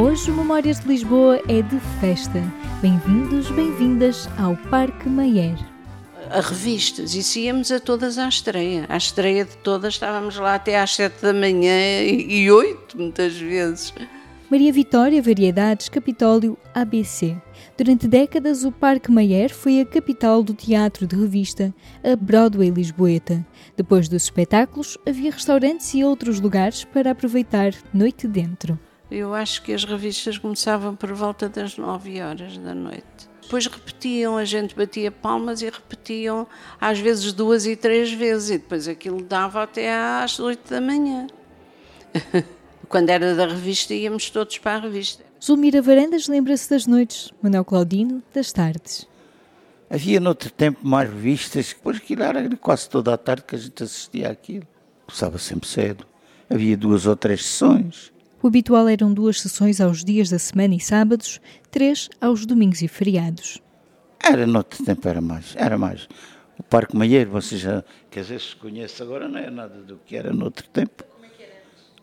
Hoje o Memórias de Lisboa é de festa. Bem-vindos, bem-vindas ao Parque Mayer. A revistas, e íamos a todas à estreia. À estreia de todas estávamos lá até às sete da manhã e oito, muitas vezes. Maria Vitória, Variedades, Capitólio, ABC. Durante décadas, o Parque Mayer foi a capital do teatro de revista, a Broadway Lisboeta. Depois dos espetáculos, havia restaurantes e outros lugares para aproveitar noite dentro. Eu acho que as revistas começavam por volta das nove horas da noite. Depois repetiam, a gente batia palmas e repetiam às vezes duas e três vezes, e depois aquilo dava até às oito da manhã. Quando era da revista, íamos todos para a revista. Zulmira Varandas lembra-se das noites, Manuel Claudino das tardes. Havia noutro tempo mais revistas, depois aquilo era quase toda a tarde que a gente assistia àquilo. Começava sempre cedo. Havia duas ou três sessões. O habitual eram duas sessões aos dias da semana e sábados, três aos domingos e feriados. Era noutro tempo, era mais. Era mais. O Parque Maieiro, você já, quer dizer, se conhece agora, não é nada do que era noutro tempo.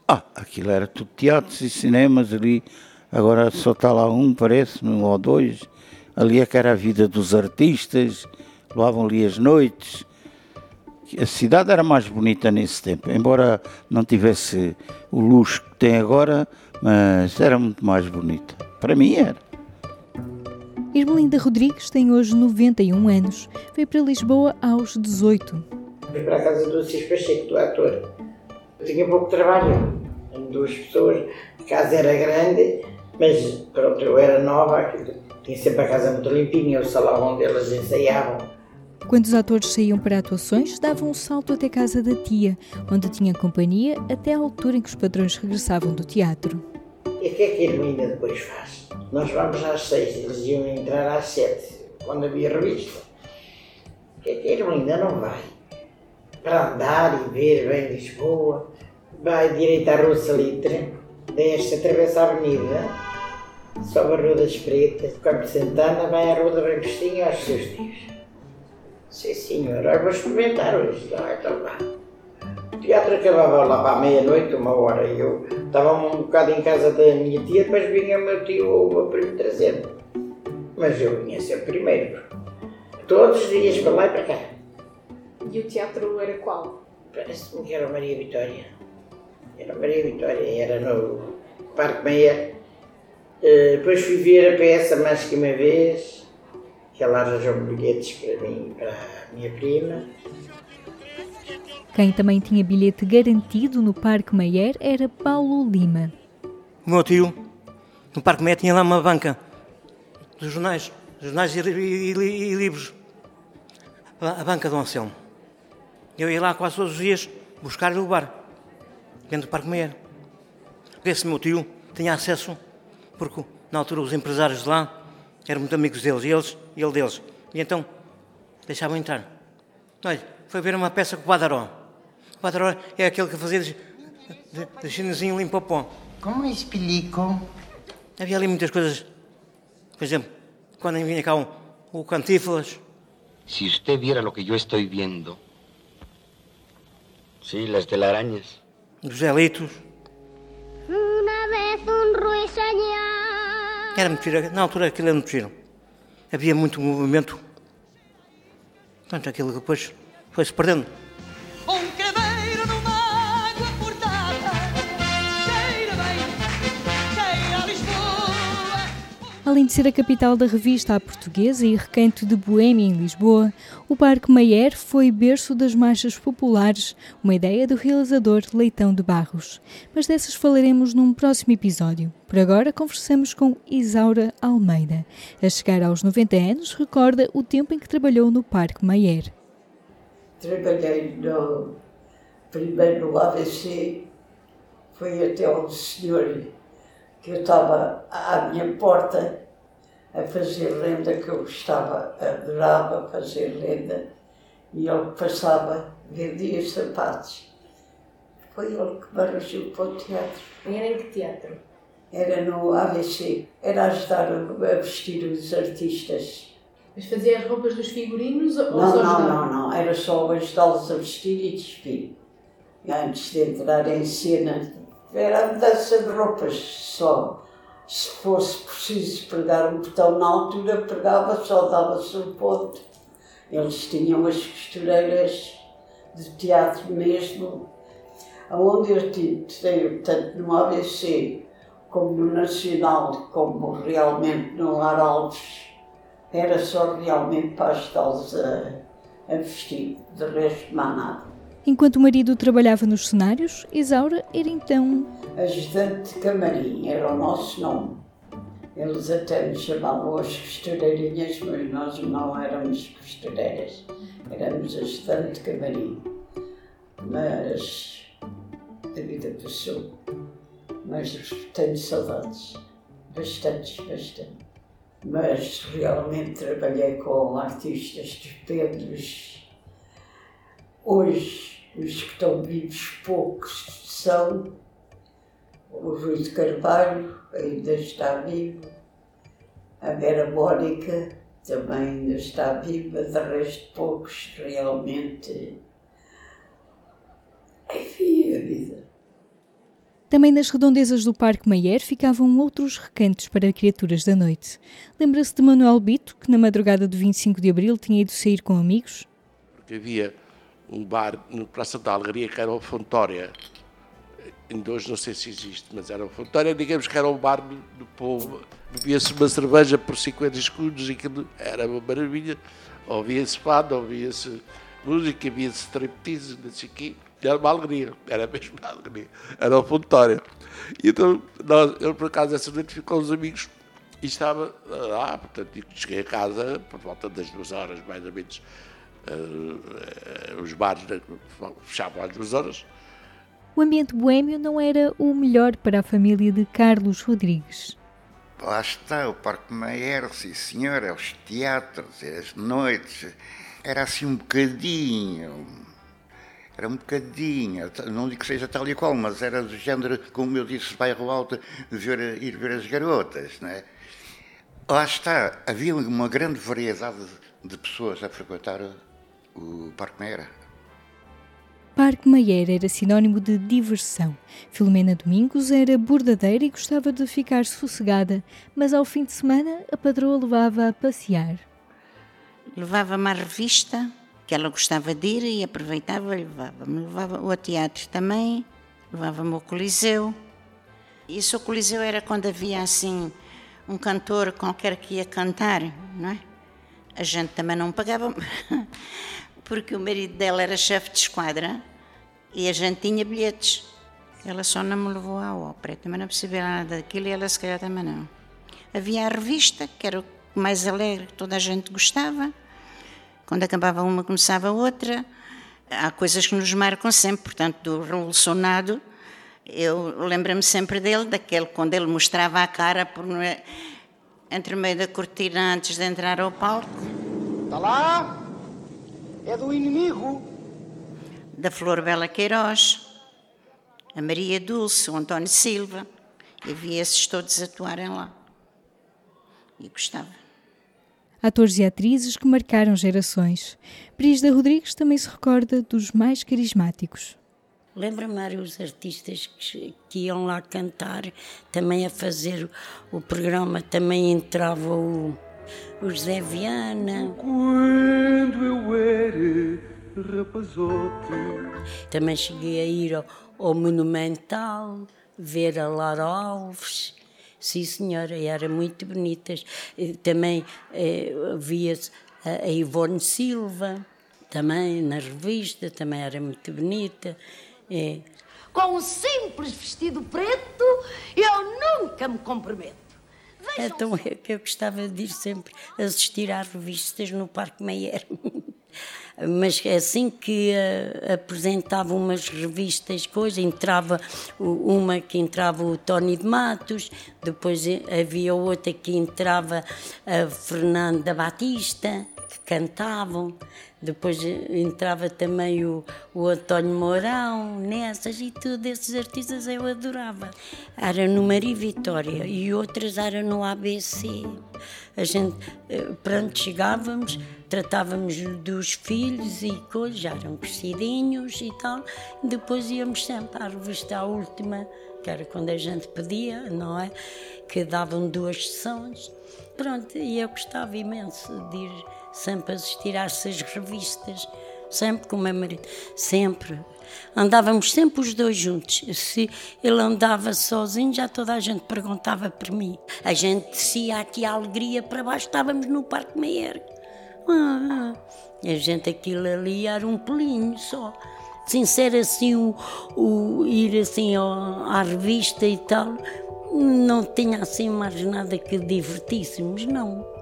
Ah, aquilo era tudo teatros e cinemas ali. Agora só está lá um, parece, um ou dois. Ali é que era a vida dos artistas, levavam ali as noites. A cidade era mais bonita nesse tempo, embora não tivesse o luxo que tem agora, mas era muito mais bonita. Para mim era. Irmelinda Rodrigues tem hoje 91 anos. Veio para Lisboa aos 18. Fui para a casa do Cis Pacheco, do ator. Eu tinha pouco trabalho, duas pessoas, a casa era grande, mas pronto, eu era nova, tinha sempre a casa muito limpinha, o salão onde elas ensaiavam. Quando os atores saíam para atuações, davam um salto até casa da tia, onde tinha companhia até à altura em que os padrões regressavam do teatro. E o que é que a Irmina depois faz? Nós vamos às seis, eles iam entrar às sete, quando havia revista. O que é que a Irmina não vai? Para andar e ver bem Lisboa, vai direito à Rua Salitre, desce, atravessa a avenida, sobe a Rua das Pretas, Campo Santana, vai à Rua da Bravestinha aos seus dias. Sim, senhor, eu vou experimentar hoje. Ah, então vá. O teatro acabava lá para meia-noite, uma hora, e eu estava um bocado em casa da minha tia, depois vinha o meu tio ou o meu primo trazendo. Mas eu vinha sempre primeiro. Todos os dias para lá e para cá. E o teatro era qual? Parece-me que era Maria Vitória. Era Maria Vitória, era no Parque Meia. Uh, depois fui ver a peça mais que uma vez, que ela arranjou bilhetes para mim e para a minha prima. Quem também tinha bilhete garantido no Parque Mayer era Paulo Lima. O meu tio, no Parque Mayer, tinha lá uma banca dos jornais, jornais e, e, e, e livros. A, a banca do Anselmo. Eu ia lá quase todos os dias buscar e levar, dentro do Parque Mayer. Esse meu tio tinha acesso, porque na altura os empresários de lá eram muito amigos deles, e eles, e ele deles. E então deixavam entrar. Olha, foi ver uma peça com o Badaró. O Badaró é aquele que fazia de, de, de chinesinho limpo pó. Como explico? Havia ali muitas coisas. Por exemplo, quando vinha cá o, o Cantífolas. Si usted viera lo que yo estoy viendo. Sí, las telarañas. Dos Elitos. Una vez un ruiseñor. Era giro. Na altura aquilo era giro. Havia muito movimento. Portanto, aquilo depois foi-se perdendo. Além de ser a capital da revista à portuguesa e recanto de Boêmia em Lisboa, o Parque Mayer foi berço das marchas populares, uma ideia do realizador Leitão de Barros. Mas dessas falaremos num próximo episódio. Por agora, conversamos com Isaura Almeida. A chegar aos 90 anos, recorda o tempo em que trabalhou no Parque Mayer. Trabalhei no, primeiro no AVC, foi até um senhor que eu estava à minha porta a fazer lenda, que eu gostava, adorava fazer lenda, e ele passava, vendia sapatos. Foi ele que me arranjou para o teatro. E era em que teatro? Era no AVC, era ajudar a vestir os artistas. Mas fazia as roupas dos figurinos ou Não, só não, não, não, era só ajudá-los a vestir e despir. Antes de entrar em cena, era a mudança de roupas só. Se fosse preciso pregar um botão na altura, pregava, só dava-se um ponto. Eles tinham as costureiras de teatro mesmo, onde eu tive, tanto no ABC como no Nacional, como realmente no Lar Alves, era só realmente para ajudá-los a, a vestir, de resto mais nada. Enquanto o marido trabalhava nos cenários, Isaura era então. Ajudante de camarim era o nosso nome. Eles até nos chamavam as costureirinhas, mas nós não éramos costureiras, éramos ajudante de camarim. Mas a vida passou. Mas tenho saudades, bastantes, bastante. Mas realmente trabalhei com artistas estupendos. Hoje os que estão vivos poucos são. O Rui de Carvalho ainda está vivo, a Vera Mónica também ainda está viva, de resto poucos realmente. Enfim, a vida. Também nas redondezas do Parque Mayer ficavam outros recantos para criaturas da noite. Lembra-se de Manuel Bito, que na madrugada do 25 de Abril tinha ido sair com amigos? Porque havia um bar no Praça da Alegria que era o Fontória. Ainda hoje não sei se existe, mas era o Fontória, digamos que era um bar do, do povo. Bebia-se uma cerveja por 50 escudos e aquilo era uma maravilha. Ouvia-se fado, ouvia-se música, havia-se striptease, não sei o quê. Era uma alegria, era mesmo uma alegria. Era o Fontória. E então, nós, eu por acaso, essa noite fui com os amigos e estava lá, portanto, cheguei a casa por volta das duas horas, mais ou menos, os bares fechavam às duas horas. O ambiente boêmio não era o melhor para a família de Carlos Rodrigues. Lá está o Parque Mayer, sim senhor, é os teatros, é as noites. Era assim um bocadinho, era um bocadinho, não digo que seja tal e qual, mas era do género, como eu disse, bairro alto, ver, ir ver as garotas, não é? Lá está, havia uma grande variedade de pessoas a frequentar o Parque Meira. Parque Mayer era sinónimo de diversão. Filomena Domingos era bordadeira e gostava de ficar sossegada, mas ao fim de semana a patroa levava a passear. Levava-me à revista, que ela gostava de ir e aproveitava e levava-me. Levava ao teatro também, levava-me ao Coliseu. Isso o Coliseu era quando havia assim um cantor qualquer que ia cantar, não é? A gente também não pagava porque o marido dela era chefe de esquadra e a gente tinha bilhetes. Ela só não me levou à ópera, também não percebia nada daquilo e ela se calhar também não. Havia a revista, que era o mais alegre, que toda a gente gostava. Quando acabava uma, começava outra. Há coisas que nos marcam sempre, portanto, do Revolucionado, eu lembro-me sempre dele, daquele quando ele mostrava a cara por, entre meio da cortina antes de entrar ao palco. Está lá? É do inimigo. Da Flor Bela Queiroz, a Maria Dulce, o António Silva, e via esses todos atuarem lá. E gostava. Atores e atrizes que marcaram gerações. Brígida Rodrigues também se recorda dos mais carismáticos. Lembro-me vários artistas que, que, iam lá cantar, também a fazer o programa, também entrava o, o José Viana. Quando eu era rapazote. Também cheguei a ir ao, ao Monumental, ver a Lara Alves. Sim, senhora, era muito bonitas. Também eh, via a, a Ivone Silva, também na revista, também era muito bonita. É. Com um simples vestido preto, eu nunca me comprometo. Então é que eu gostava de ir sempre assistir às revistas no Parque Meyer. Mas assim que uh, apresentavam umas revistas, coisa, entrava uma que entrava o Tony de Matos, depois havia outra que entrava a Fernanda Batista, que cantavam. Depois entrava também o, o António Mourão, nessas e tudo, esses artistas eu adorava. Era no Maria Vitória e outras era no ABC. A gente, eh, pronto, chegávamos, tratávamos dos filhos e coisas, já eram crescidinhos e tal. Depois íamos sempre à revista A Última, que era quando a gente pedia, não é? Que davam duas sessões. Pronto, e eu gostava imenso de ir sempre assistir a essas revistas, sempre com o meu marido, sempre. Andávamos sempre os dois juntos. Se ele andava sozinho, já toda a gente perguntava por mim. A gente descia aqui a alegria para baixo, estávamos no Parque Meyer. Ah, a gente aquilo ali era um pelinho só. Sem ser assim o, o ir assim à revista e tal, não tinha assim mais nada que divertíssemos, não.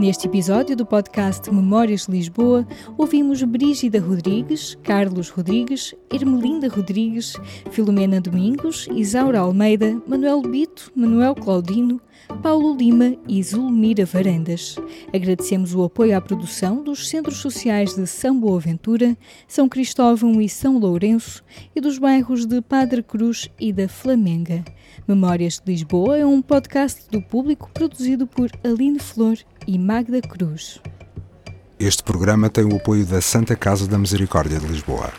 Neste episódio do podcast Memórias de Lisboa, ouvimos Brígida Rodrigues, Carlos Rodrigues, Ermelinda Rodrigues, Filomena Domingos, Isaura Almeida, Manuel Bito, Manuel Claudino, Paulo Lima e Zulmira Varandas. Agradecemos o apoio à produção dos Centros Sociais de São Boaventura, São Cristóvão e São Lourenço e dos bairros de Padre Cruz e da Flamenga. Memórias de Lisboa é um podcast do público produzido por Aline Flor e Magda Cruz. Este programa tem o apoio da Santa Casa da Misericórdia de Lisboa.